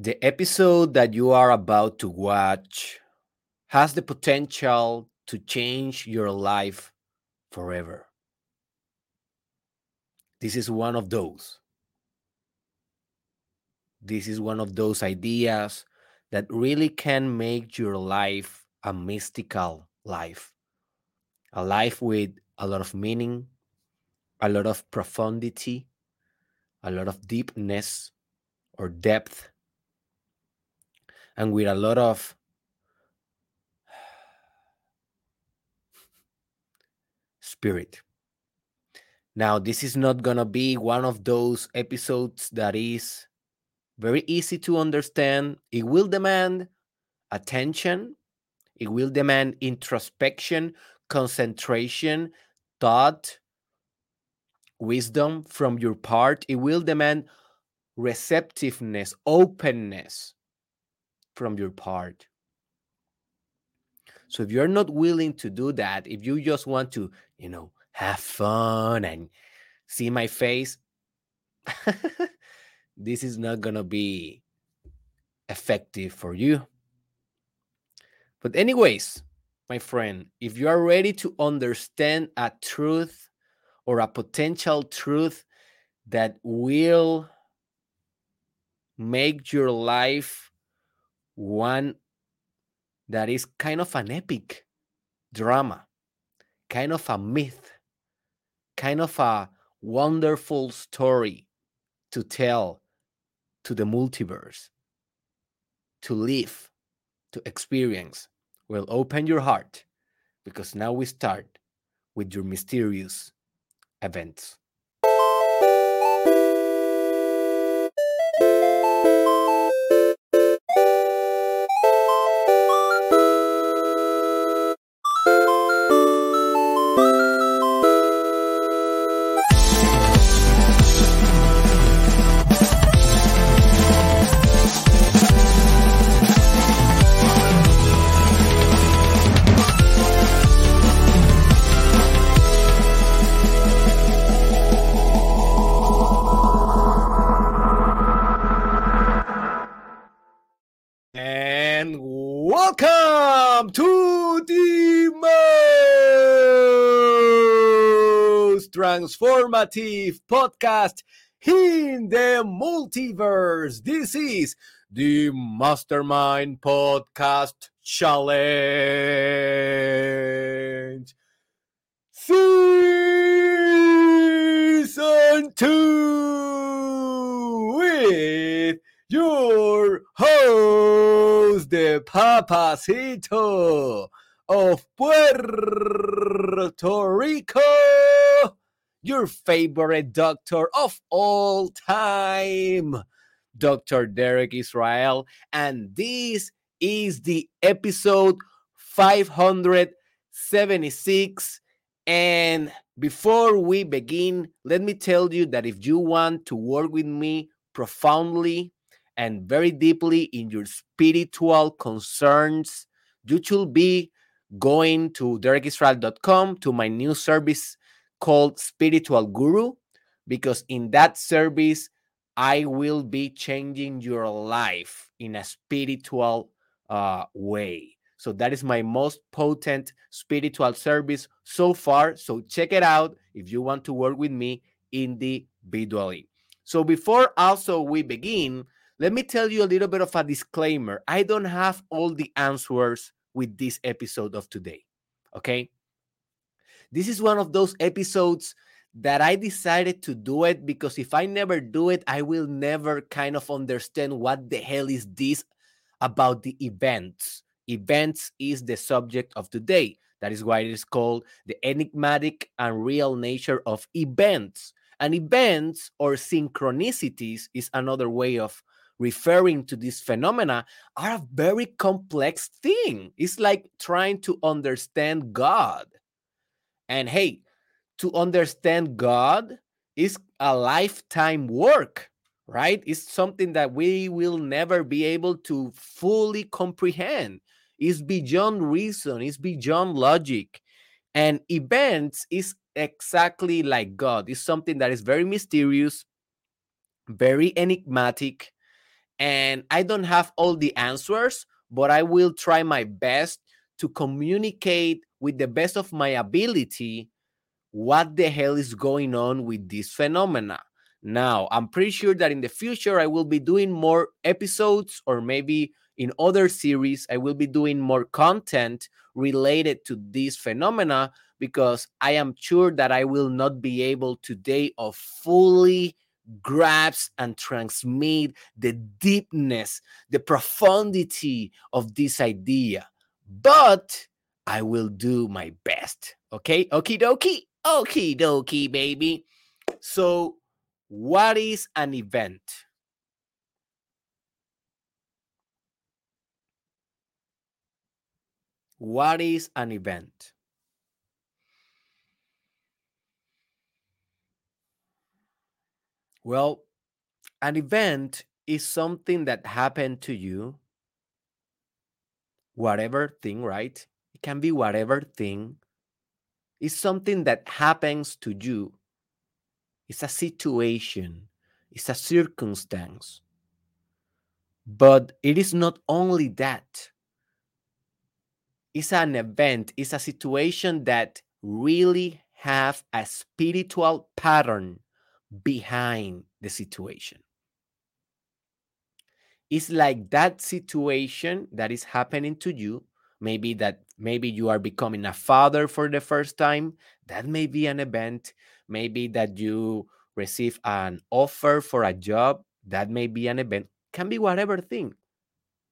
The episode that you are about to watch has the potential to change your life forever. This is one of those. This is one of those ideas that really can make your life a mystical life, a life with a lot of meaning, a lot of profundity, a lot of deepness or depth, and with a lot of spirit. Now, this is not going to be one of those episodes that is very easy to understand. It will demand attention, it will demand introspection, concentration, thought, wisdom from your part. It will demand receptiveness, openness from your part. So if you're not willing to do that, if you just want to, you know, have fun and see my face, this is not going to be effective for you. But, anyways, my friend, if you are ready to understand a truth or a potential truth that will make your life one that is kind of an epic drama, kind of a myth, kind of a wonderful story to tell to the multiverse, to live, to experience. Well, open your heart because now we start with your mysterious events. Transformative podcast in the multiverse. This is the Mastermind Podcast Challenge Season 2 with your host, the Papacito of Puerto Rico, your favorite doctor of all time, Dr. Derek Israel. And this is the episode 576. And before we begin, let me tell you that if you want to work with me profoundly, and very deeply in your spiritual concerns, you should be going to derekisrael.com to my new service called Spiritual Guru, because in that service, I will be changing your life in a spiritual uh, way. So that is my most potent spiritual service so far. So check it out if you want to work with me individually. So before also we begin, let me tell you a little bit of a disclaimer. I don't have all the answers with this episode of today. Okay. This is one of those episodes that I decided to do it because if I never do it, I will never kind of understand what the hell is this about the events. Events is the subject of today. That is why it is called the enigmatic and real nature of events. And events or synchronicities is another way of referring to these phenomena are a very complex thing. It's like trying to understand God. And hey, to understand God is a lifetime work, right? It's something that we will never be able to fully comprehend. It's beyond reason, it's beyond logic. And events is exactly like God. It's something that is very mysterious, very enigmatic, And I don't have all the answers, but I will try my best to communicate with the best of my ability what the hell is going on with this phenomena. Now, I'm pretty sure that in the future I will be doing more episodes or maybe in other series I will be doing more content related to this phenomena because I am sure that I will not be able today of fully grasp and transmit the deepness, the profundity of this idea. But I will do my best. Okay, okie dokie, okie dokie, baby. So, what is an event? What is an event? Well, an event is something that happened to you, whatever thing, right? Can be whatever thing. It's something that happens to you. It's a situation, it's a circumstance. But it is not only that, it's an event, it's a situation that really have a spiritual pattern behind the situation. It's like that situation that is happening to you. Maybe that maybe you are becoming a father for the first time. That may be an event. Maybe that you receive an offer for a job. That may be an event. Can be whatever thing.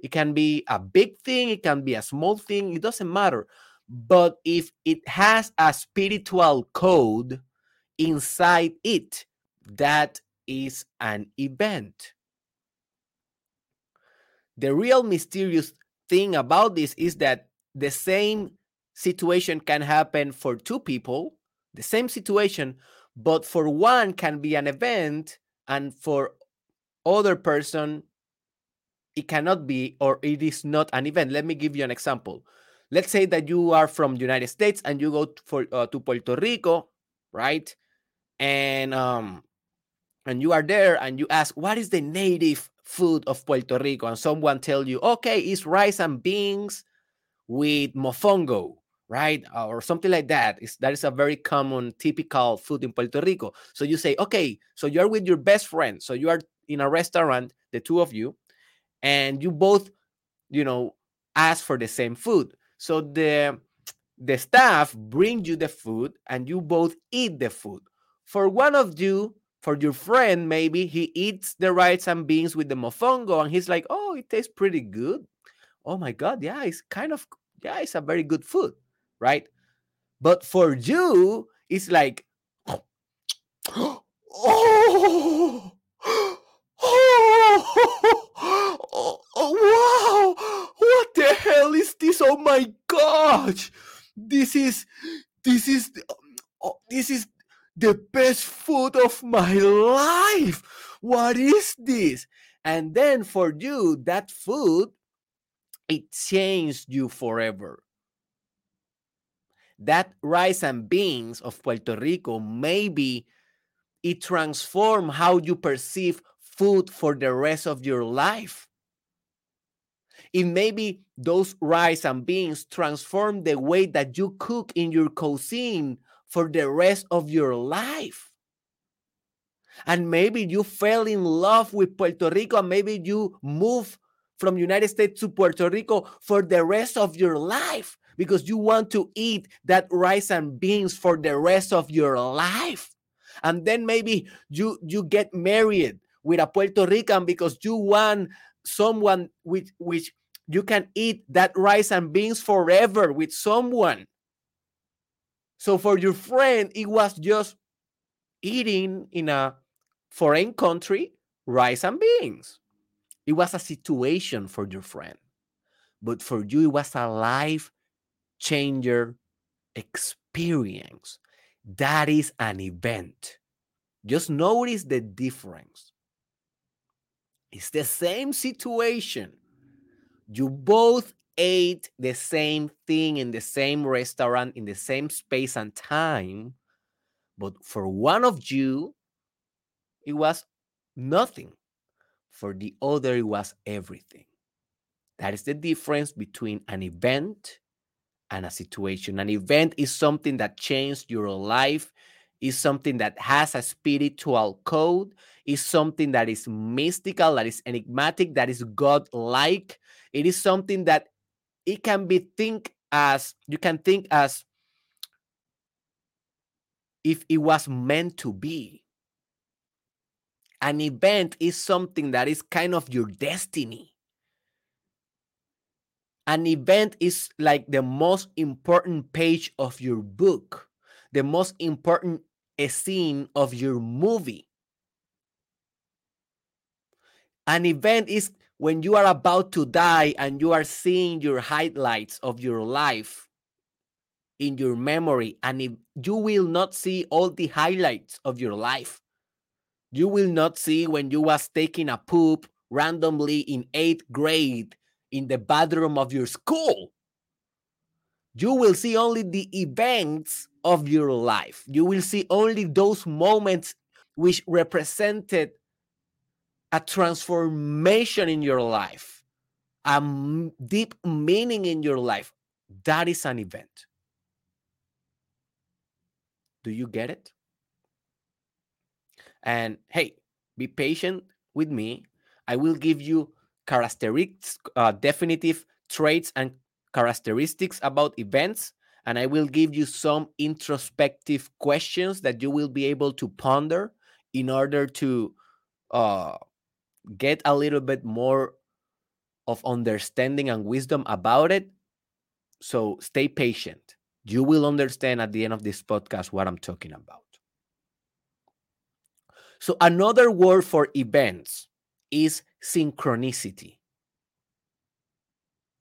It can be a big thing, it can be a small thing, it doesn't matter. But if it has a spiritual code inside it, that is an event. The real mysterious thing about this is that the same situation can happen for two people, the same situation, but for one can be an event and for other person it cannot be or it is not an event. Let me give you an example. Let's say that you are from the United States and you go for, uh, to Puerto Rico, right? And um, and you are there and you ask, what is the native food of Puerto Rico? And someone tell you, okay, it's rice and beans with mofongo, right? Or something like that. It's, that is a very common, typical food in Puerto Rico. So you say, okay, so you're with your best friend. So you are in a restaurant, the two of you, and you both, you know, ask for the same food. So the the staff bring you the food and you both eat the food. For one of you, for your friend, maybe he eats the rice and beans with the mofongo and he's like, oh, it tastes pretty good. Oh my God, yeah, it's kind of, yeah, it's a very good food, right? But for you, it's like, oh, oh, oh, oh, wow, what the hell is this? Oh my gosh, this is, this is, oh, this is the best food of my life. What is this? And then for you, that food, it changed you forever. That rice and beans of Puerto Rico, maybe it transformed how you perceive food for the rest of your life. It maybe those rice and beans transform the way that you cook in your cuisine for the rest of your life. And maybe you fell in love with Puerto Rico, and maybe you move from United States to Puerto Rico for the rest of your life because you want to eat that rice and beans for the rest of your life. And then maybe you you get married with a Puerto Rican because you want someone with which you can eat that rice and beans forever with someone so for your friend, it was just eating in a foreign country rice and beans. It was a situation for your friend. But for you, it was a life changer experience. That is an event. Just notice the difference. It's the same situation. You both ate the same thing in the same restaurant, in the same space and time. But for one of you, it was nothing. for the other, it was everything. That is the difference between an event and a situation. An event is something that changed your life, is something that has a spiritual code, is something that is mystical, that is enigmatic, that is God-like. It is something that it can be think as you can think as if it was meant to be. An event is something that is kind of your destiny an event is like the most important page of your book, the most important scene of your movie. An event is when you are about to die and you are seeing your highlights of your life in your memory, and if you will not see all the highlights of your life. You will not see when you was taking a poop randomly in eighth grade in the bathroom of your school. You will see only the events of your life. You will see only those moments which represented a transformation in your life, a deep meaning in your life. That is an event. Do you get it? And hey, be patient with me. I will give you characteristics, uh, definitive traits and characteristics about events. And I will give you some introspective questions that you will be able to ponder in order to uh, get a little bit more of understanding and wisdom about it. So stay patient. You will understand at the end of this podcast what I'm talking about. So, another word for events is synchronicity.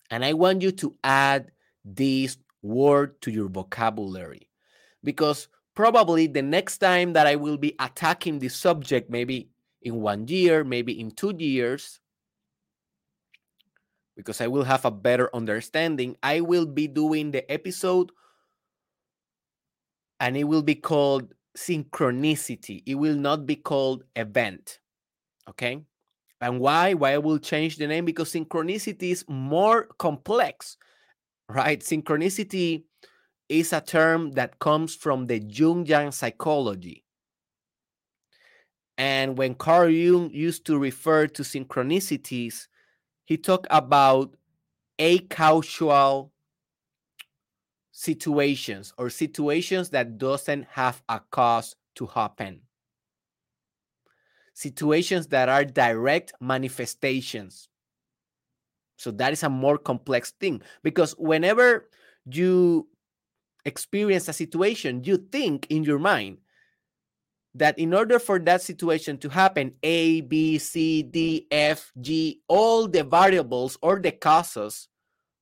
And I want you to add this word to your vocabulary because probably the next time that I will be attacking this subject, maybe in one year, maybe in two years, because I will have a better understanding, I will be doing the episode and it will be called synchronicity. It will not be called event. Okay. And why? Why I will change the name? Because synchronicity is more complex, right? Synchronicity is a term that comes from the Jungian psychology. And when Carl Jung used to refer to synchronicities, he talked about acausal situations or situations that doesn't have a cause to happen situations that are direct manifestations. So that is a more complex thing because whenever you experience a situation, you think in your mind that in order for that situation to happen, A, B, C, D, F, G, all the variables or the causes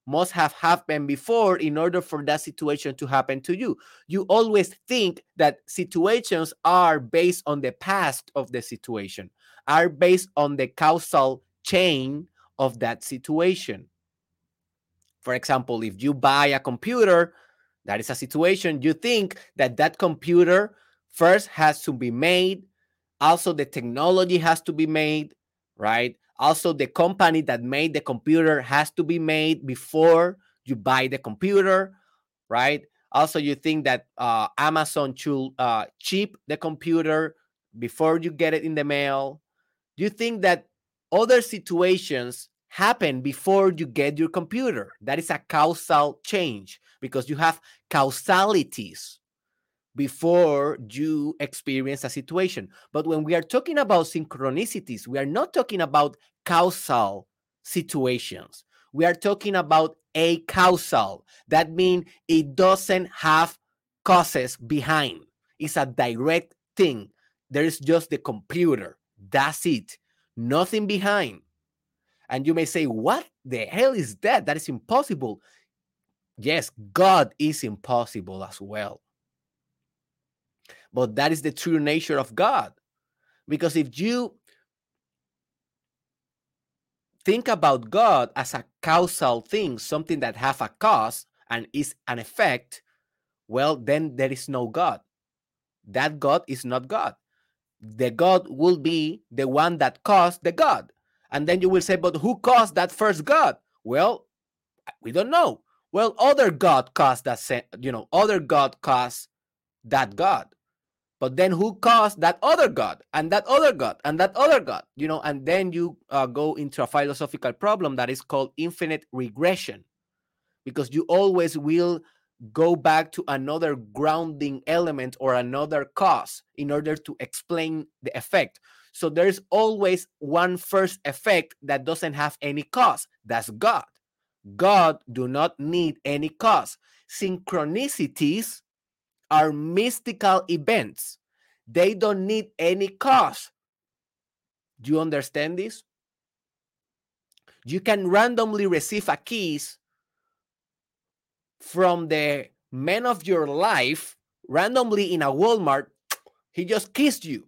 must have happened before in order for that situation to happen to you. You always think that situations are based on the past of the situation, are based on the causal chain of that situation. For example, if you buy a computer, that is a situation, you think that that computer first has to be made, also the technology has to be made, right? Also, the company that made the computer has to be made before you buy the computer, right? Also, you think that uh, Amazon should uh, ship the computer before you get it in the mail. Do You think that other situations happen before you get your computer. That is a causal change because you have causalities before you experience a situation. But when we are talking about synchronicities, we are not talking about causal situations. We are talking about acausal. That means it doesn't have causes behind. It's a direct thing. There is just the computer. That's it. Nothing behind. And you may say, What the hell is that? That is impossible. Yes, God is impossible as well. But that is the true nature of God. Because if you think about God as a causal thing, something that have a cause and is an effect, well, then there is no God. That God is not God. The God will be the one that caused the God. And then you will say, but who caused that first God? Well, we don't know. Well, other God caused that, you know, other God caused that God. But then who caused that other God and that other God and that other God? You know, and then you uh, go into a philosophical problem that is called infinite regression because you always will go back to another grounding element or another cause in order to explain the effect. So there's always one first effect that doesn't have any cause. That's God. God do not need any cause. Synchronicities are mystical events. They don't need any cause. Do you understand this? You can randomly receive a kiss from the man of your life randomly in a Walmart. He just kissed you,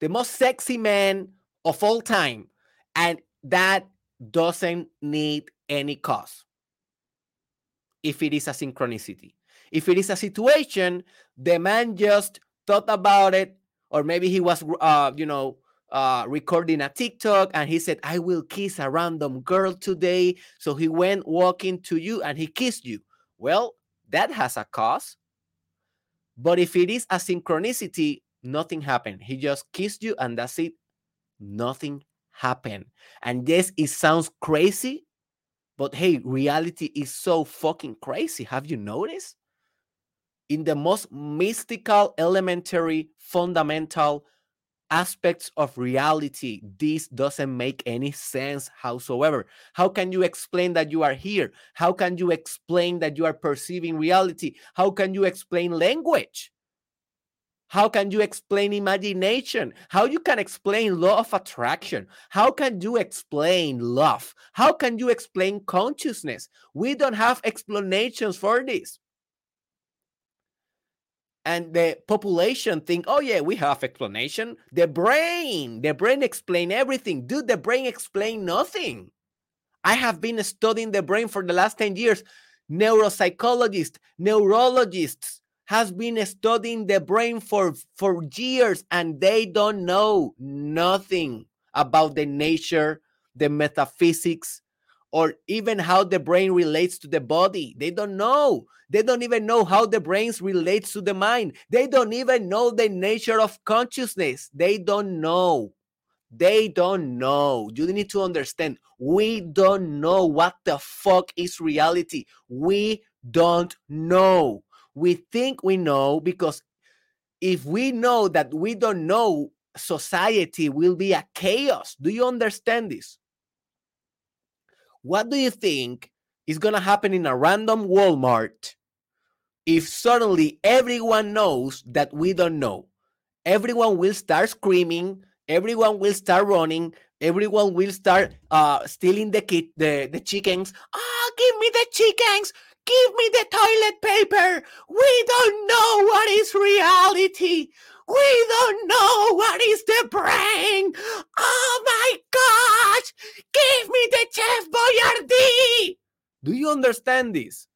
the most sexy man of all time. And that doesn't need any cause if it is a synchronicity. If it is a situation, the man just thought about it, or maybe he was, uh, you know, uh, recording a TikTok and he said, I will kiss a random girl today. So he went walking to you and he kissed you. Well, that has a cause. But if it is a synchronicity, nothing happened. He just kissed you and that's it. Nothing happened. And yes, it sounds crazy, but hey, reality is so fucking crazy. Have you noticed? In the most mystical, elementary, fundamental aspects of reality, this doesn't make any sense howsoever. How can you explain that you are here? How can you explain that you are perceiving reality? How can you explain language? How can you explain imagination? How you can explain law of attraction? How can you explain love? How can you explain consciousness? We don't have explanations for this. And the population think, oh yeah, we have explanation. The brain, the brain explain everything. Dude, the brain explain nothing. I have been studying the brain for the last 10 years. Neuropsychologists, neurologists, has been studying the brain for, for years and they don't know nothing about the nature, the metaphysics, or even how the brain relates to the body. They don't know. They don't even know how the brain relates to the mind. They don't even know the nature of consciousness. They don't know. They don't know. You need to understand. We don't know what the fuck is reality. We don't know. We think we know because if we know that we don't know, society will be a chaos. Do you understand this? What do you think is going to happen in a random Walmart if suddenly everyone knows that we don't know? Everyone will start screaming, everyone will start running, everyone will start uh, stealing the, the, the chickens. Ah, oh, give me the chickens! Give me the toilet paper. We don't know what is reality. We don't know what is the brain. Oh my gosh. Give me the Chef Boyardee. Do you understand this?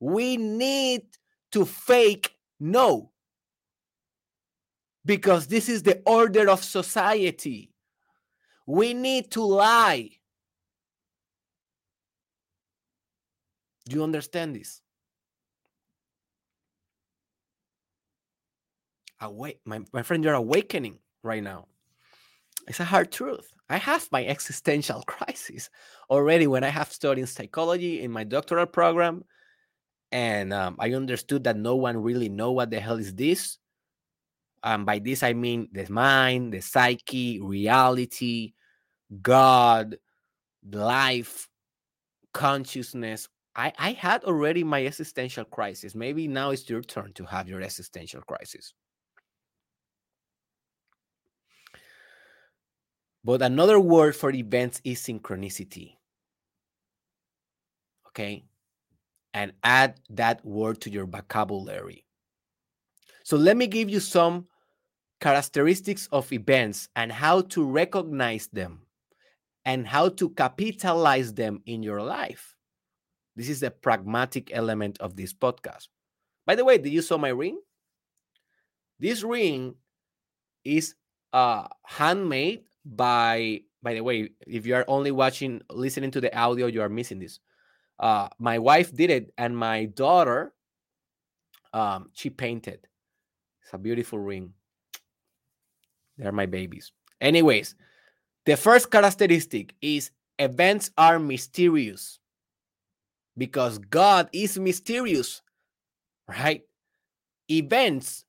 We need to fake no. Because this is the order of society. We need to lie Do you understand this? Awake, my, my friend, you're awakening right now. It's a hard truth. I have my existential crisis already when I have studied psychology in my doctoral program, and um, I understood that no one really know what the hell is this. Um, by this I mean the mind, the psyche, reality, God, life, consciousness, I, I had already my existential crisis. Maybe now it's your turn to have your existential crisis. But another word for events is synchronicity. Okay. And add that word to your vocabulary. So let me give you some characteristics of events and how to recognize them and how to capitalize them in your life. This is the pragmatic element of this podcast. By the way, did you saw my ring? This ring is uh, handmade by by the way, if you are only watching, listening to the audio, you are missing this. Uh, my wife did it, and my daughter, um, she painted. It's a beautiful ring. They're my babies. Anyways, the first characteristic is events are mysterious because God is mysterious, right? Events,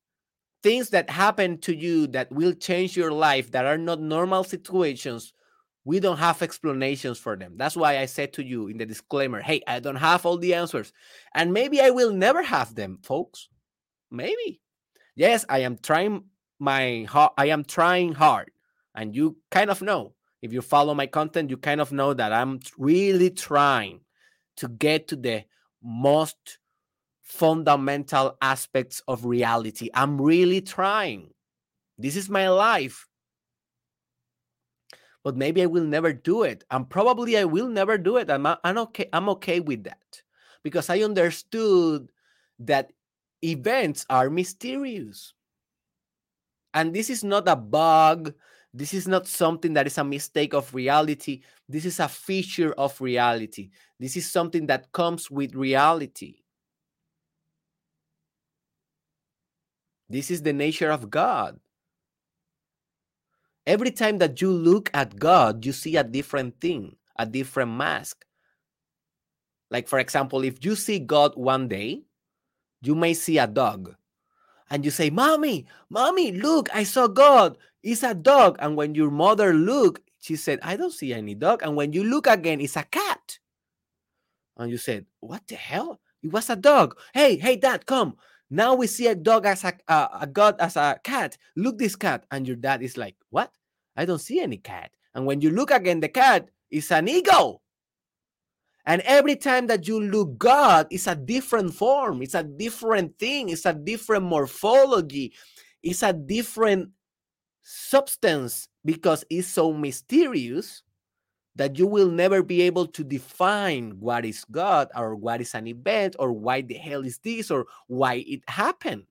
things that happen to you that will change your life that are not normal situations, we don't have explanations for them. That's why I said to you in the disclaimer hey, I don't have all the answers. And maybe I will never have them, folks. Maybe. Yes, I am trying my I am trying hard. And you kind of know. If you follow my content, you kind of know that I'm really trying to get to the most fundamental aspects of reality. I'm really trying. This is my life. But maybe I will never do it. And probably I will never do it. I'm, I'm okay. I'm okay with that. Because I understood that events are mysterious. And this is not a bug. This is not something that is a mistake of reality. This is a feature of reality. This is something that comes with reality. This is the nature of God. Every time that you look at God, you see a different thing, a different mask. Like, for example, if you see God one day, you may see a dog and you say, Mommy, Mommy, look, I saw God. It's a dog. And when your mother looked, she said, I don't see any dog. And when you look again, it's a cat. And you said, What the hell? It was a dog. Hey, hey, dad, come. Now we see a dog as a, uh, a god as a cat. Look this cat. And your dad is like, What? I don't see any cat. And when you look again, the cat is an eagle. And every time that you look God, it's a different form, it's a different thing, it's a different morphology, it's a different substance because it's so mysterious that you will never be able to define what is God or what is an event or why the hell is this or why it happened.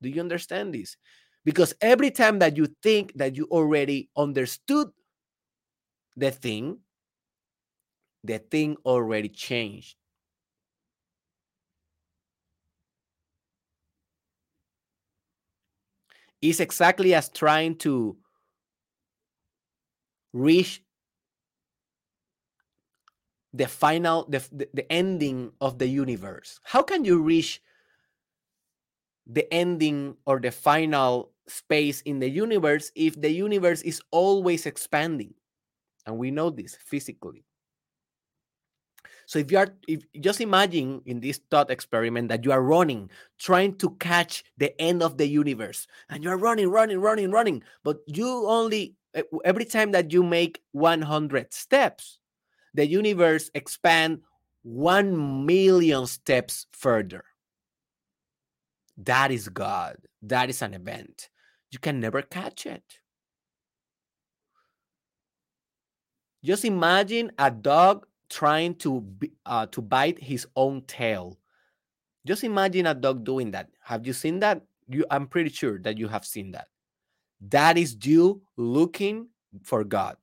Do you understand this? Because every time that you think that you already understood the thing, the thing already changed. It's exactly as trying to reach the final the, the ending of the universe. How can you reach the ending or the final space in the universe if the universe is always expanding? And we know this physically. So if you are, if just imagine in this thought experiment that you are running, trying to catch the end of the universe, and you are running, running, running, running, but you only every time that you make 100 steps, the universe expand 1 million steps further. That is God. That is an event. You can never catch it. Just imagine a dog trying to uh, to bite his own tail. Just imagine a dog doing that. Have you seen that? You, I'm pretty sure that you have seen that. That is you looking for God,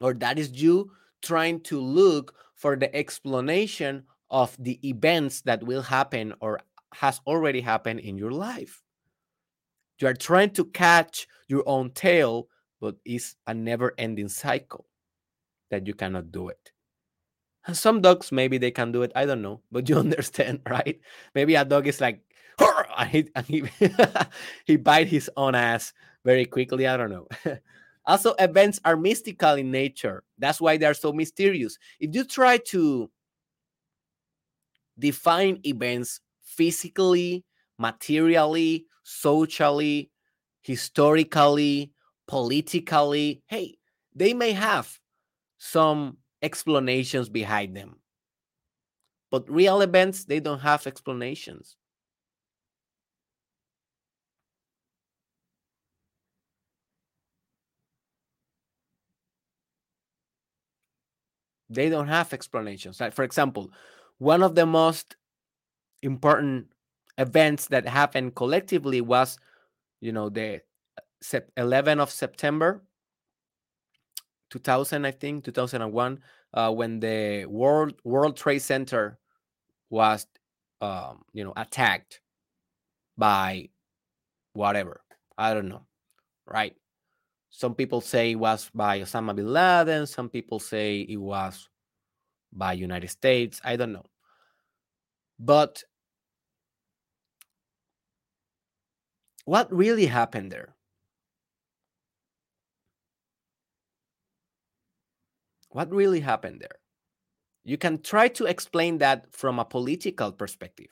or that is you trying to look for the explanation of the events that will happen or has already happened in your life. You are trying to catch your own tail, but it's a never ending cycle that you cannot do it. And some dogs, maybe they can do it. I don't know, but you understand, right? Maybe a dog is like, and he, and he, he bite his own ass very quickly. I don't know. also, events are mystical in nature. That's why they are so mysterious. If you try to define events physically, materially, socially, historically, politically, hey, they may have some explanations behind them. But real events, they don't have explanations. They don't have explanations. Like, for example, one of the most important events that happened collectively was, you know, the 11th of September 2000, I think, 2001, uh, when the World World Trade Center was, um, you know, attacked by whatever. I don't know, right? Some people say it was by Osama bin Laden. Some people say it was by United States. I don't know. But what really happened there? What really happened there? You can try to explain that from a political perspective,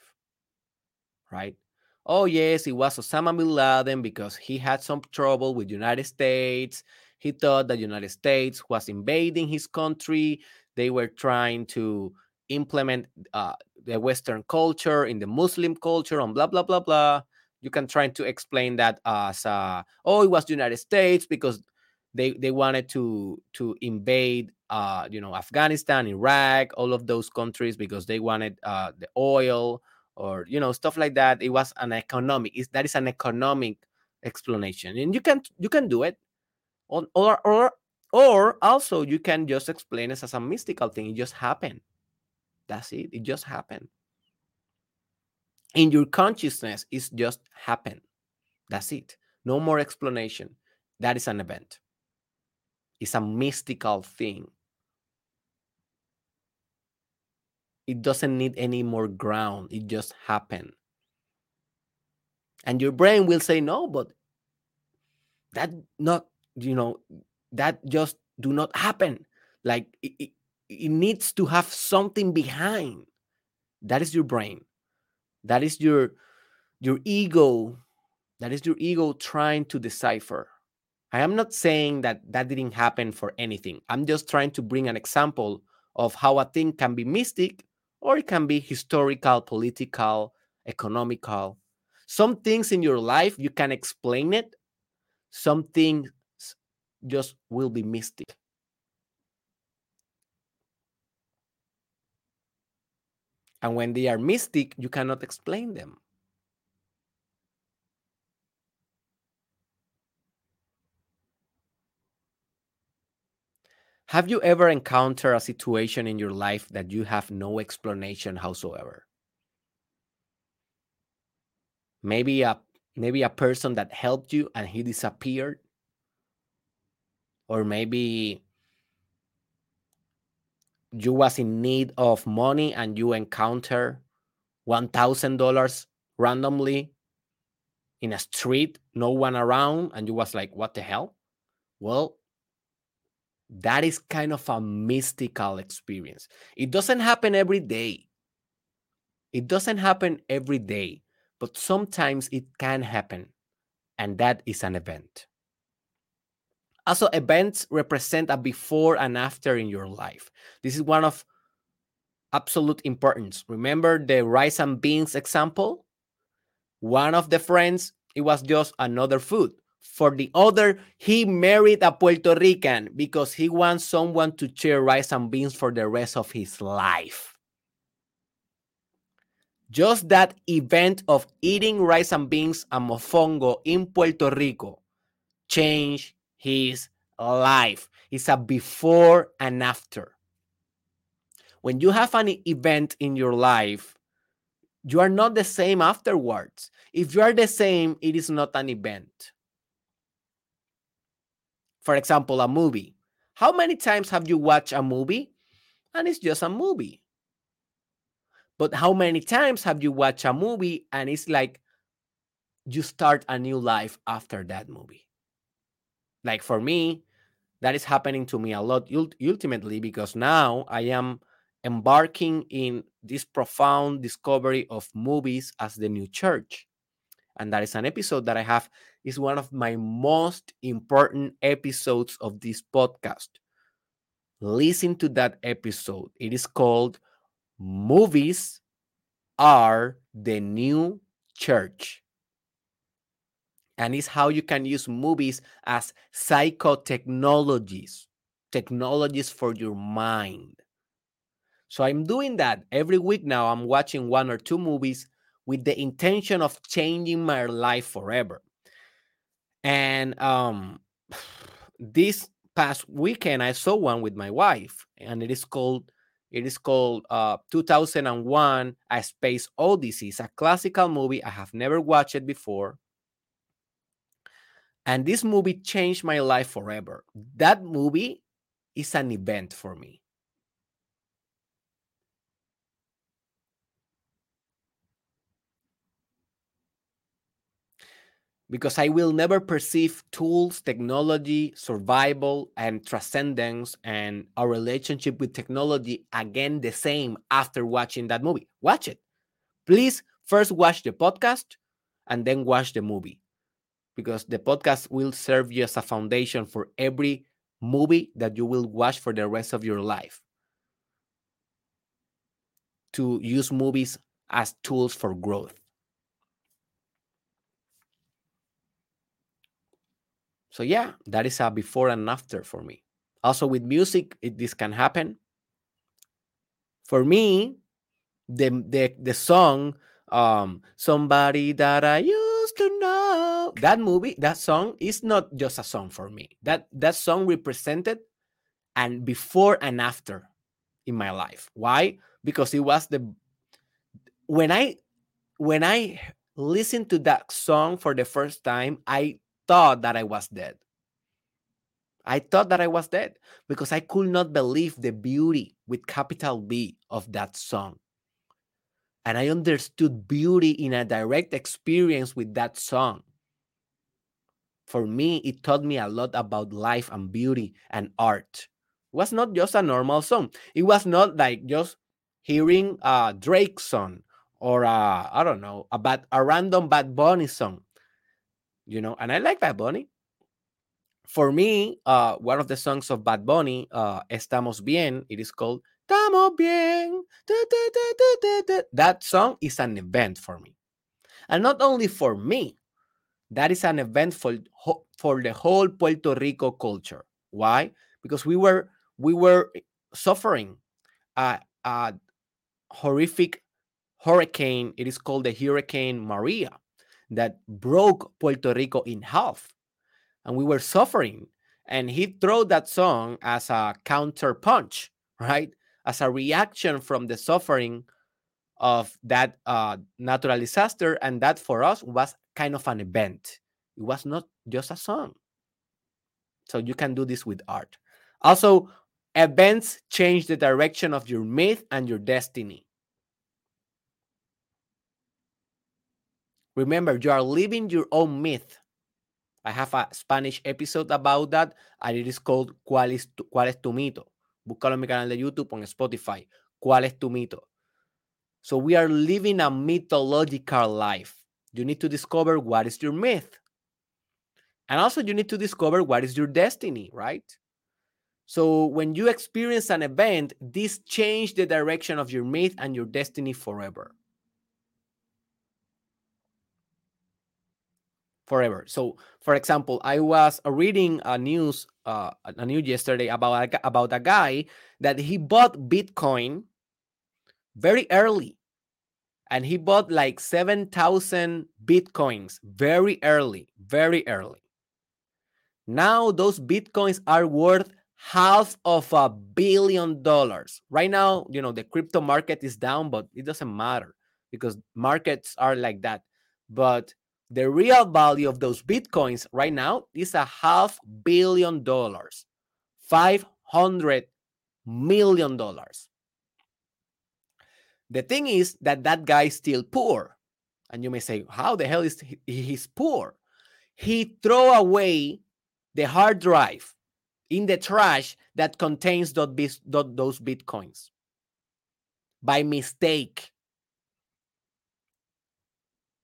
right? Oh, yes, it was Osama bin Laden because he had some trouble with the United States. He thought that the United States was invading his country. They were trying to implement uh, the Western culture in the Muslim culture and blah, blah, blah, blah. You can try to explain that as, uh, oh, it was the United States because they, they wanted to, to invade uh, you know, Afghanistan, Iraq, all of those countries because they wanted uh, the oil or you know stuff like that. It was an economic. Is that is an economic explanation, and you can you can do it, or or or, or also you can just explain it as a mystical thing. It just happened. That's it. It just happened. In your consciousness, it's just happened. That's it. No more explanation. That is an event. It's a mystical thing. It doesn't need any more ground it just happened. And your brain will say no but that not you know that just do not happen. Like it, it, it needs to have something behind. That is your brain. That is your your ego. That is your ego trying to decipher. I am not saying that that didn't happen for anything. I'm just trying to bring an example of how a thing can be mystic or it can be historical, political, economical. Some things in your life you can explain it, some things just will be mystic. And when they are mystic, you cannot explain them. Have you ever encountered a situation in your life that you have no explanation howsoever? Maybe a maybe a person that helped you and he disappeared or maybe you was in need of money and you encounter $1000 randomly in a street no one around and you was like what the hell well that is kind of a mystical experience. It doesn't happen every day. It doesn't happen every day, but sometimes it can happen, and that is an event. Also, events represent a before and after in your life. This is one of absolute importance. Remember the rice and beans example? One of the friends, it was just another food. For the other, he married a Puerto Rican because he wants someone to share rice and beans for the rest of his life. Just that event of eating rice and beans and mofongo in Puerto Rico changed his life. It's a before and after. When you have an event in your life, you are not the same afterwards. If you are the same, it is not an event for example, a movie. How many times have you watched a movie and it's just a movie? But how many times have you watched a movie and it's like you start a new life after that movie? Like for me, that is happening to me a lot ultimately because now I am embarking in this profound discovery of movies as the new church. And that is an episode that I have is one of my most important episodes of this podcast. Listen to that episode. It is called Movies Are the New Church. And it's how you can use movies as psychotechnologies, technologies for your mind. So I'm doing that every week now. I'm watching one or two movies with the intention of changing my life forever. And um, this past weekend I saw one with my wife, and it is called it is called uh, 2001: A Space Odyssey. It's a classical movie. I have never watched it before, and this movie changed my life forever. That movie is an event for me. Because I will never perceive tools, technology, survival, and transcendence and our relationship with technology again the same after watching that movie. Watch it. Please first watch the podcast and then watch the movie because the podcast will serve you as a foundation for every movie that you will watch for the rest of your life. To use movies as tools for growth. So yeah, that is a before and after for me. Also with music, it, this can happen. For me, the the the song um somebody that I used to know that movie that song is not just a song for me. That that song represented and before and after in my life. Why? Because it was the when I when I listened to that song for the first time, I thought that I was dead. I thought that I was dead because I could not believe the beauty with capital B of that song. And I understood beauty in a direct experience with that song. For me, it taught me a lot about life and beauty and art. It was not just a normal song. It was not like just hearing a Drake song or I don't know, a, bad, a random Bad Bunny song you know, and I like Bad Bunny. For me, uh, one of the songs of Bad Bunny, uh, Estamos Bien, it is called Estamos Bien. Da, da, da, that song is an event for me. And not only for me, that is an event for, for the whole Puerto Rico culture. Why? Because we were we were suffering a, a horrific hurricane. It is called the Hurricane Maria that broke Puerto Rico in half. And we were suffering. And he threw that song as a counter punch, right? As a reaction from the suffering of that uh, natural disaster. And that for us was kind of an event. It was not just a song. So you can do this with art. Also, events change the direction of your myth and your destiny. Remember, you are living your own myth. I have a Spanish episode about that, and it is called ¿Cuál es tu, cuál es tu mito? Búscalo en mi canal de YouTube o en Spotify. ¿Cuál es tu mito? So we are living a mythological life. You need to discover what is your myth. And also, you need to discover what is your destiny, right? So when you experience an event, this change the direction of your myth and your destiny forever. Forever. So, for example, I was uh, reading a news uh, a news yesterday about a, about a guy that he bought Bitcoin very early, and he bought like seven thousand bitcoins very early, very early. Now those bitcoins are worth half of a billion dollars. Right now, you know the crypto market is down, but it doesn't matter because markets are like that. But the real value of those bitcoins right now is a half billion dollars, five hundred million dollars. The thing is that that guy is still poor, and you may say, "How the hell is he he's poor?" He throw away the hard drive in the trash that contains those bitcoins by mistake.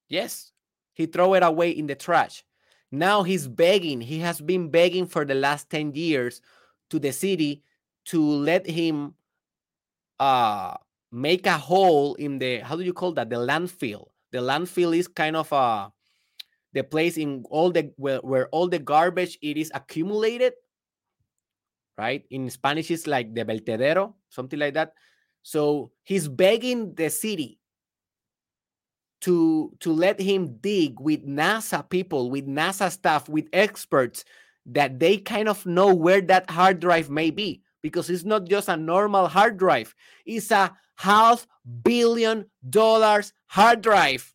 Yes, he throw it away in the trash. Now he's begging. He has been begging for the last 10 years to the city to let him uh make a hole in the how do you call that? The landfill. The landfill is kind of uh the place in all the where, where all the garbage it is accumulated. Right? In Spanish, it's like the vertedero, something like that. So he's begging the city to to let him dig with NASA people, with NASA staff, with experts, that they kind of know where that hard drive may be because it's not just a normal hard drive, it's a half billion dollars hard drive.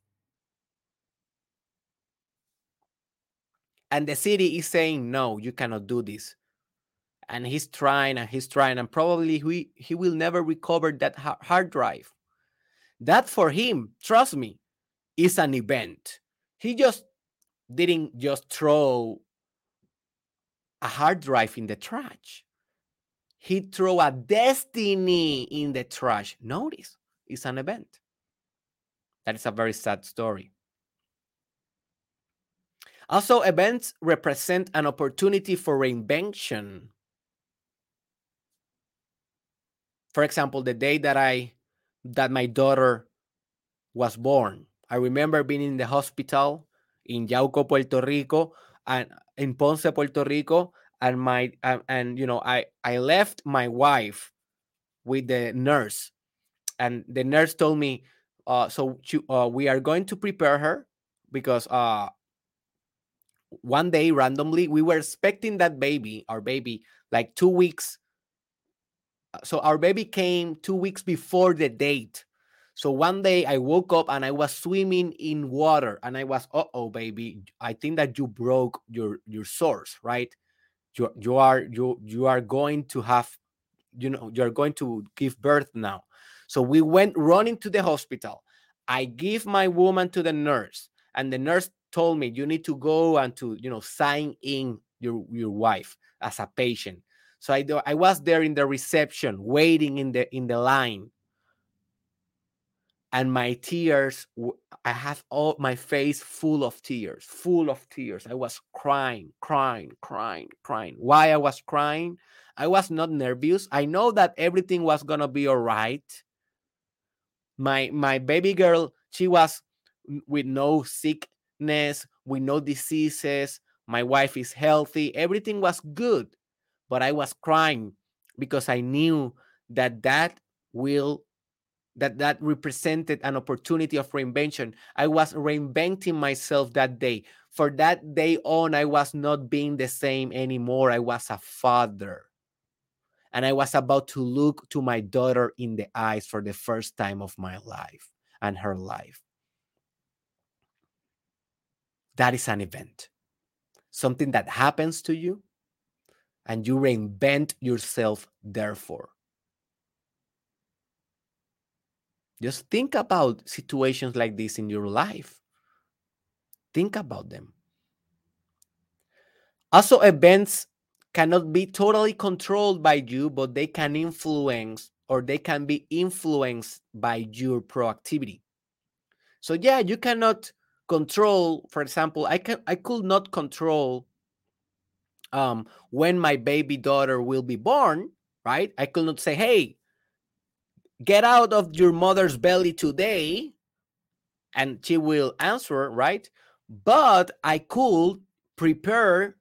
And the city is saying, no, you cannot do this. And he's trying and he's trying, and probably he, he will never recover that hard drive. That for him, trust me, is an event. He just didn't just throw a hard drive in the trash. He threw a destiny in the trash. Notice, it's an event. That is a very sad story. Also, events represent an opportunity for reinvention. For example, the day that I that my daughter was born, I remember being in the hospital in Yauco, Puerto Rico, and in Ponce, Puerto Rico, and my uh, and you know I I left my wife with the nurse, and the nurse told me, uh, so uh, we are going to prepare her because uh one day randomly we were expecting that baby, our baby, like two weeks. Uh, so our baby came two weeks before the date so one day I woke up and I was swimming in water and I was, uh oh, baby, I think that you broke your your source, right? You you are you you are going to have, you know, you are going to give birth now. So we went running to the hospital. I give my woman to the nurse, and the nurse told me you need to go and to you know sign in your your wife as a patient. So I I was there in the reception, waiting in the in the line and my tears i have all my face full of tears full of tears. I was crying crying crying crying. Why i was crying? I was not nervous. I know that everything was gonna be all right my my baby girl she was with no sickness with no diseases. My wife is healthy. Everything was good but i was crying because i knew that that will that that represented an opportunity of reinvention. I was reinventing myself that day. For that day on i was not being the same anymore. I was a father. And i was about to look to my daughter in the eyes for the first time of my life and her life. That is an event. Something that happens to you and you reinvent yourself therefore Just think about situations like this in your life. Think about them. Also, events cannot be totally controlled by you, but they can influence or they can be influenced by your proactivity. So yeah, you cannot control, for example, I can I could not control um when my baby daughter will be born, right? I could not say, hey, get out of your mother's belly today and she will answer right? But i could prepare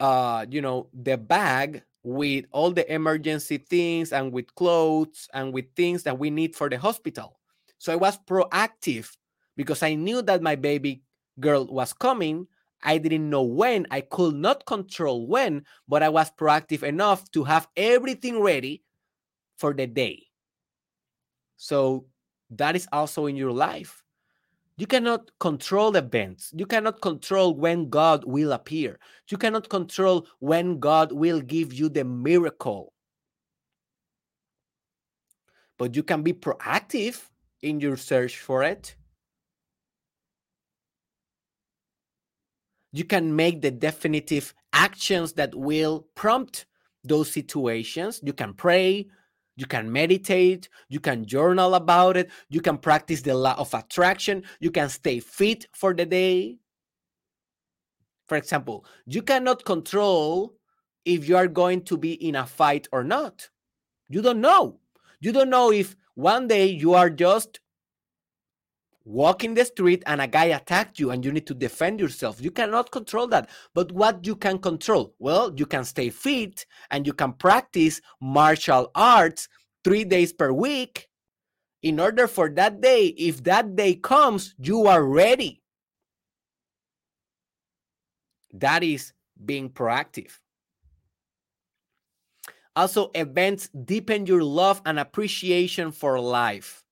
uh you know the bag with all the emergency things and with clothes and with things that we need for the hospital. So i was proactive because i knew that my baby girl was coming. I didn't know when. I could not control when but i was proactive enough to have everything ready for the day. So that is also in your life. You cannot control events. You cannot control when God will appear. You cannot control when God will give you the miracle. But you can be proactive in your search for it. You can make the definitive actions that will prompt those situations. You can pray, you can meditate, you can journal about it, you can practice the law of attraction, you can stay fit for the day. For example, you cannot control if you are going to be in a fight or not. You don't know. You don't know if one day you are just walking the street and a guy attacked you and you need to defend yourself. You cannot control that. But what you can control? Well, you can stay fit and you can practice martial arts three days per week in order for that day, if that day comes, you are ready. That is being proactive. Also, events deepen your love and appreciation for life.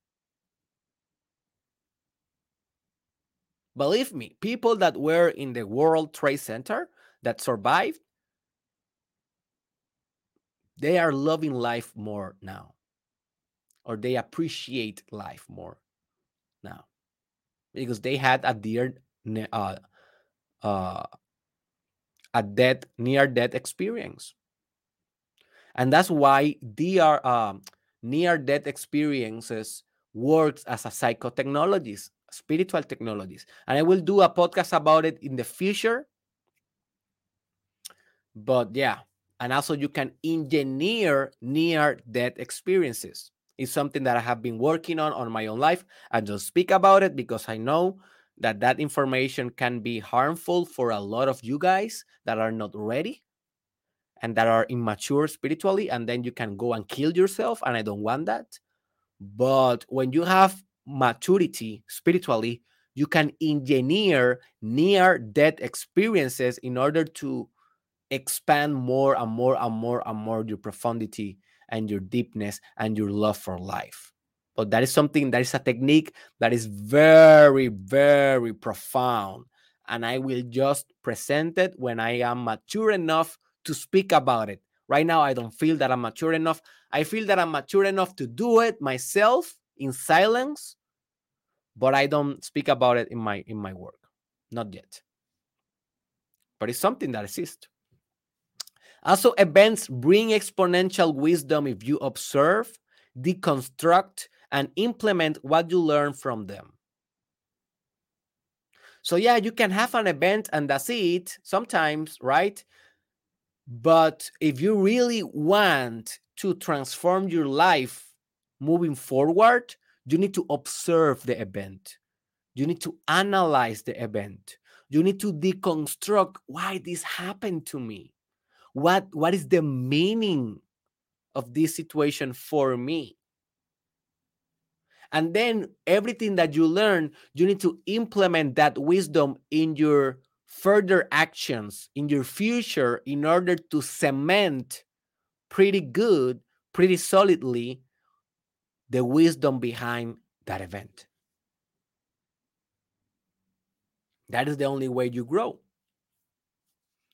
Believe me, people that were in the World Trade Center that survived, they are loving life more now, or they appreciate life more now because they had a dear, uh, uh, a death, near death experience. And that's why DR, um, near death experiences works as a psychotechnologist, spiritual technologies. And I will do a podcast about it in the future. But yeah, and also you can engineer near death experiences. It's something that I have been working on on my own life. I don't speak about it because I know that that information can be harmful for a lot of you guys that are not ready and that are immature spiritually and then you can go and kill yourself and i don't want that but when you have maturity spiritually you can engineer near death experiences in order to expand more and more and more and more your profundity and your deepness and your love for life but that is something that is a technique that is very very profound and i will just present it when i am mature enough to speak about it. Right now, I don't feel that I'm mature enough. I feel that I'm mature enough to do it myself in silence, but I don't speak about it in my in my work. Not yet. But it's something that exists. Also, events bring exponential wisdom if you observe, deconstruct, and implement what you learn from them. So, yeah, you can have an event and that's it sometimes, right? But if you really want to transform your life moving forward, you need to observe the event. You need to analyze the event. You need to deconstruct why this happened to me. What, what is the meaning of this situation for me? And then everything that you learn, you need to implement that wisdom in your further actions in your future in order to cement pretty good, pretty solidly the wisdom behind that event. That is the only way you grow.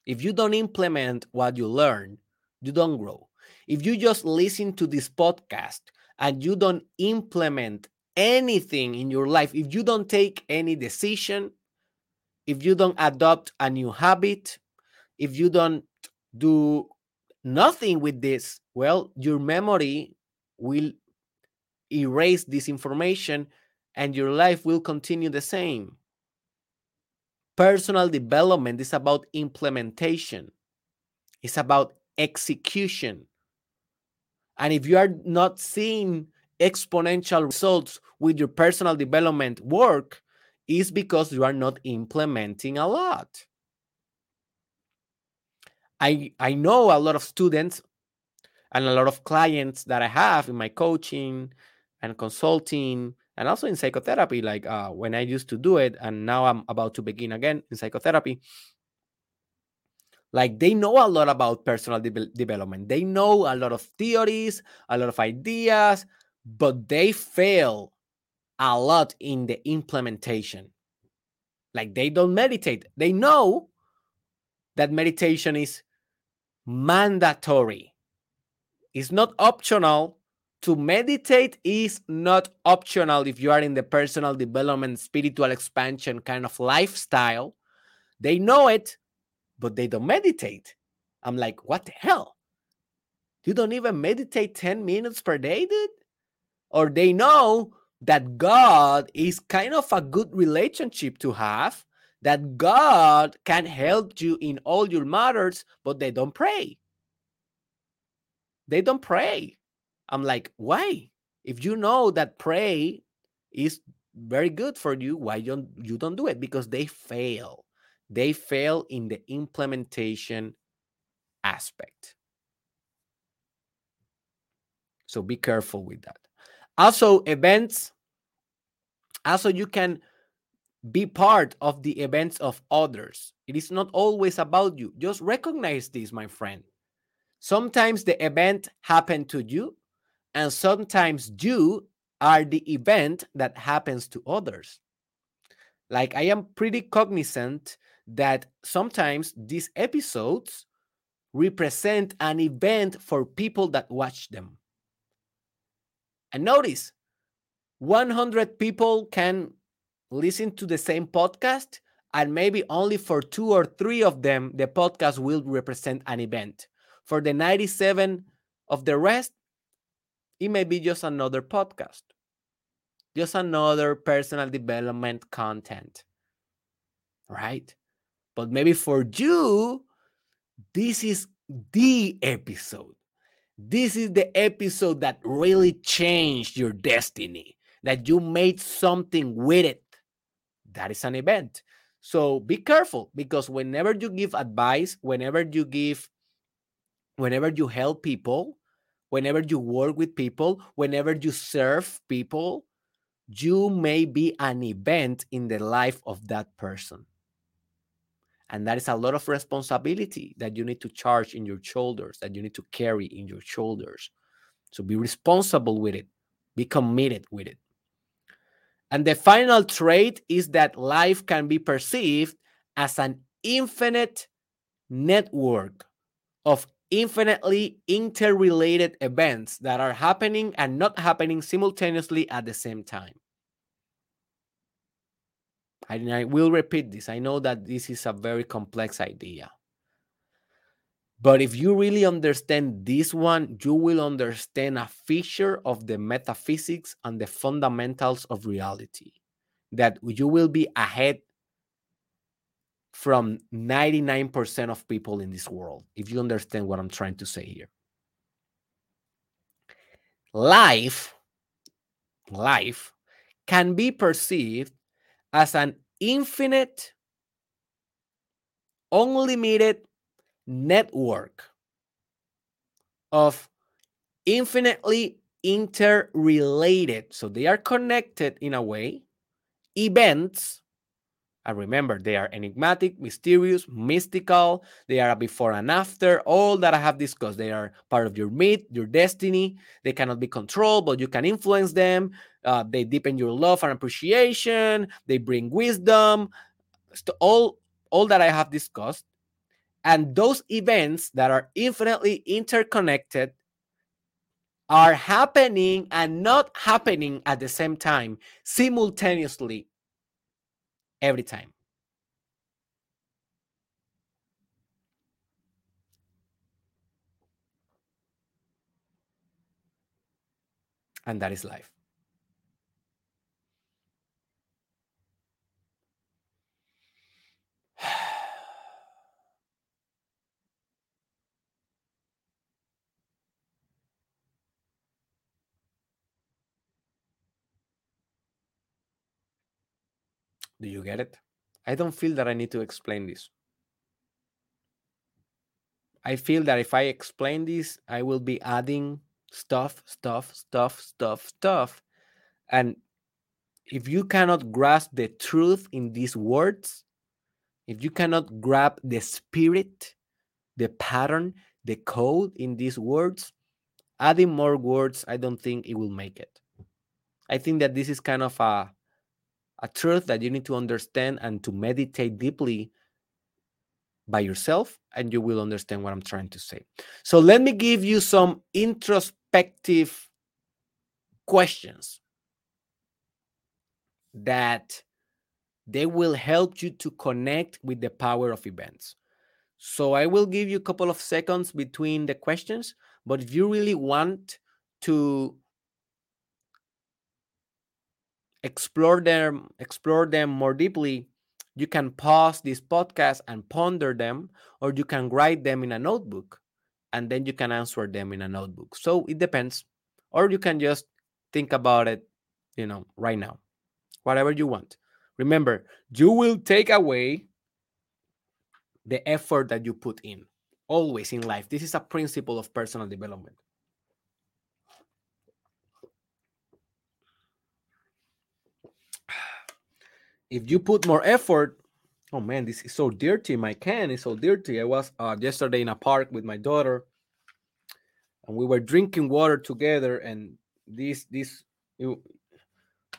If you don't implement what you learn, you don't grow. If you just listen to this podcast and you don't implement anything in your life, if you don't take any decision, if you don't adopt a new habit, if you don't do nothing with this, well, your memory will erase this information and your life will continue the same. Personal development is about implementation, it's about execution. And if you are not seeing exponential results with your personal development work, it's because you are not implementing a lot. I I know a lot of students and a lot of clients that I have in my coaching and consulting and also in psychotherapy like uh, when I used to do it and now I'm about to begin again in psychotherapy like they know a lot about personal de- development they know a lot of theories a lot of ideas but they fail a lot in the implementation. Like they don't meditate. They know that meditation is mandatory. It's not optional. To meditate is not optional if you are in the personal development, spiritual expansion kind of lifestyle. They know it, but they don't meditate. I'm like, what the hell? You don't even meditate 10 minutes per day, dude? Or they know that God is kind of a good relationship to have, that God can help you in all your matters, but they don't pray. They don't pray. I'm like, why? If you know that pray is very good for you, why don't you don't do it? Because they fail. They fail in the implementation aspect. So be careful with that. Also, events. Also, you can Be part of the events of others. It is not always about you. Just recognize this, my friend. Sometimes the event happened to you, and sometimes you are the event that happens to others. Like I am pretty cognizant that sometimes these episodes represent an event for people that watch them. And notice 100 people can listen to the same podcast, and maybe only for two or three of them, the podcast will represent an event. For the 97 of the rest, it may be just another podcast, just another personal development content, right? But maybe for you, this is the episode. This is the episode that really changed your destiny, that you made something with it. That is an event. So be careful because whenever you give advice, whenever you give, whenever you help people, whenever you work with people, whenever you serve people, you may be an event in the life of that person. And that is a lot of responsibility that you need to charge in your shoulders, that you need to carry in your shoulders. So be responsible with it, be committed with it. And the final trait is that life can be perceived as an infinite network of infinitely interrelated events that are happening and not happening simultaneously at the same time. And I will repeat this. I know that this is a very complex idea. But if you really understand this one, you will understand a feature of the metaphysics and the fundamentals of reality that you will be ahead from 99% of people in this world, if you understand what I'm trying to say here. Life, life can be perceived as an infinite, unlimited network of infinitely interrelated, so they are connected in a way, events. And remember, they are enigmatic, mysterious, mystical. They are a before and after, all that I have discussed. They are part of your myth, your destiny. They cannot be controlled, but you can influence them. Uh, they deepen your love and appreciation. They bring wisdom. So all, all that I have discussed and those events that are infinitely interconnected are happening and not happening at the same time, simultaneously, every time. And that is life. Do you get it? I don't feel that I need to explain this. I feel that if I explain this, I will be adding stuff, stuff, stuff, stuff, stuff. And if you cannot grasp the truth in these words, if you cannot grab the spirit, the pattern, the code in these words, adding more words, I don't think it will make it. I think that this is kind of a a truth that you need to understand and to meditate deeply by yourself, and you will understand what I'm trying to say. So, let me give you some introspective questions that they will help you to connect with the power of events. So, I will give you a couple of seconds between the questions, but if you really want to explore them explore them more deeply. You can pause this podcast and ponder them or you can write them in a notebook and then you can answer them in a notebook. So it depends. Or you can just think about it you know right now. Whatever you want. Remember you will take away the effort that you put in always in life. This is a principle of personal development if you put more effort, oh man, this is so dirty. My can is so dirty. I was uh, yesterday in a park with my daughter, and we were drinking water together, and this this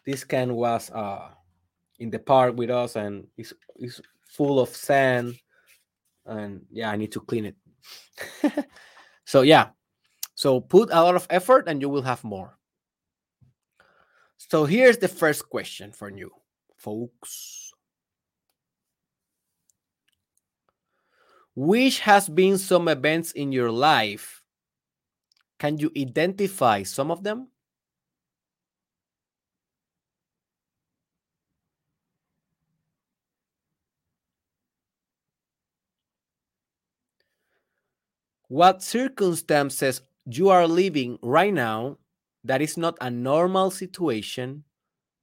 this can was uh, in the park with us, and it's, it's full of sand, and yeah, I need to clean it. so yeah, so put a lot of effort, and you will have more. So here's the first question for you, folks. Which has been some events in your life? Can you identify some of them? What circumstances you are living right now that is not a normal situation,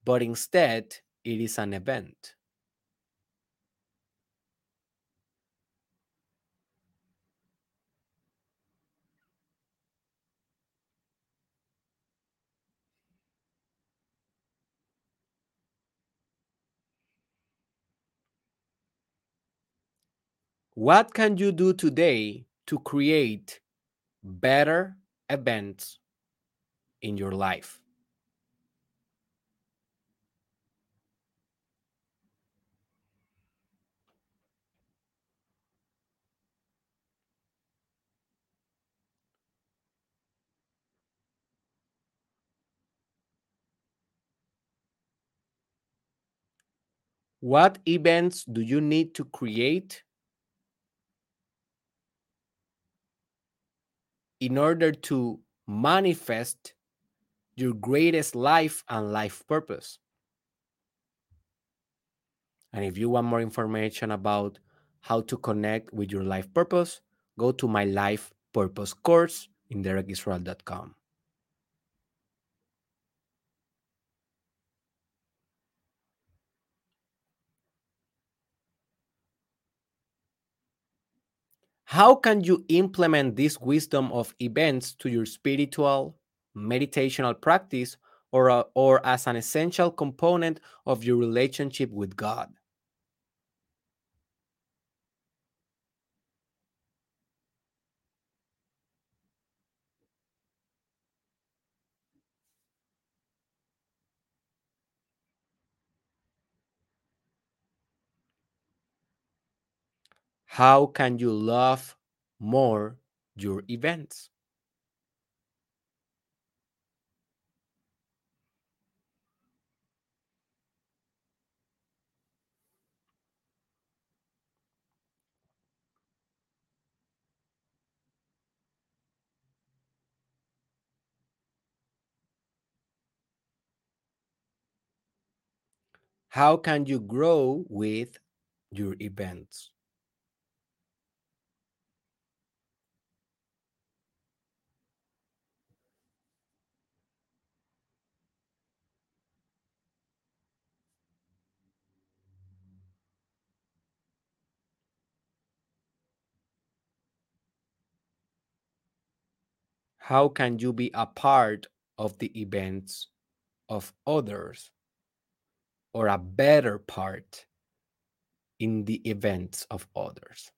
but instead it is an event? What can you do today to create better events in your life? What events do you need to create in order to manifest your greatest life and life purpose. And if you want more information about how to connect with your life purpose, go to my life purpose course in derekisrael.com. How can you implement this wisdom of events to your spiritual, meditational practice or, or as an essential component of your relationship with God? How can you love more your events? How can you grow with your events? How can you be a part of the events of others or a better part in the events of others?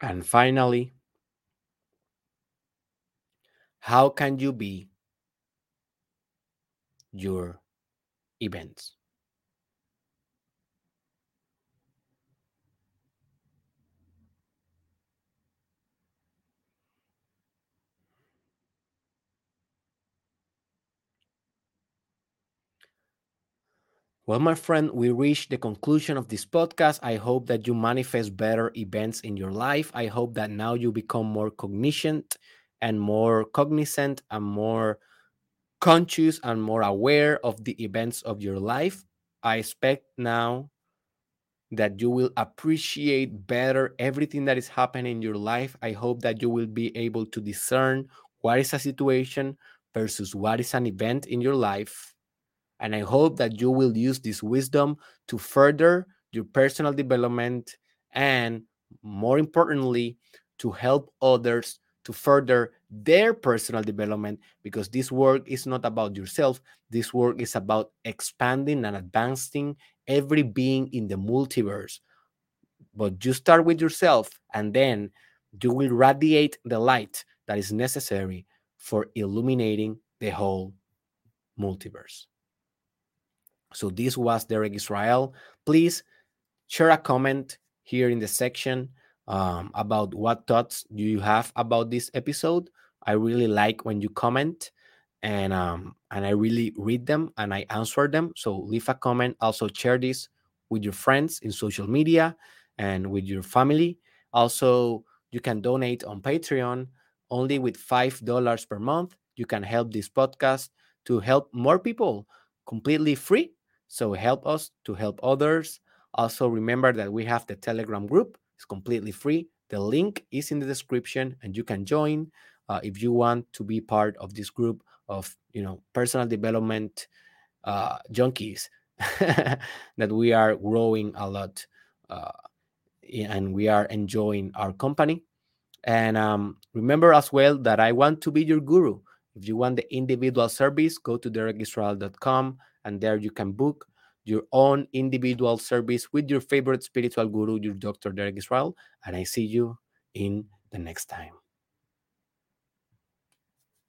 And finally, how can you be your events? Well, my friend, we reached the conclusion of this podcast. I hope that you manifest better events in your life. I hope that now you become more cognizant and more cognizant and more conscious and more aware of the events of your life. I expect now that you will appreciate better everything that is happening in your life. I hope that you will be able to discern what is a situation versus what is an event in your life. And I hope that you will use this wisdom to further your personal development and, more importantly, to help others to further their personal development because this work is not about yourself. This work is about expanding and advancing every being in the multiverse. But you start with yourself and then you will radiate the light that is necessary for illuminating the whole multiverse. So this was Derek Israel. Please share a comment here in the section um, about what thoughts do you have about this episode. I really like when you comment and um, and I really read them and I answer them. So leave a comment. Also share this with your friends in social media and with your family. Also, you can donate on Patreon only with $5 per month. You can help this podcast to help more people completely free. So help us to help others. Also, remember that we have the Telegram group, it's completely free. The link is in the description and you can join uh, if you want to be part of this group of you know personal development uh, junkies that we are growing a lot uh, and we are enjoying our company and um, remember as well that i want to be your guru if you want the individual service go to derekisrael.com and there you can book your own individual service with your favorite spiritual guru your dr derek israel and i see you in the next time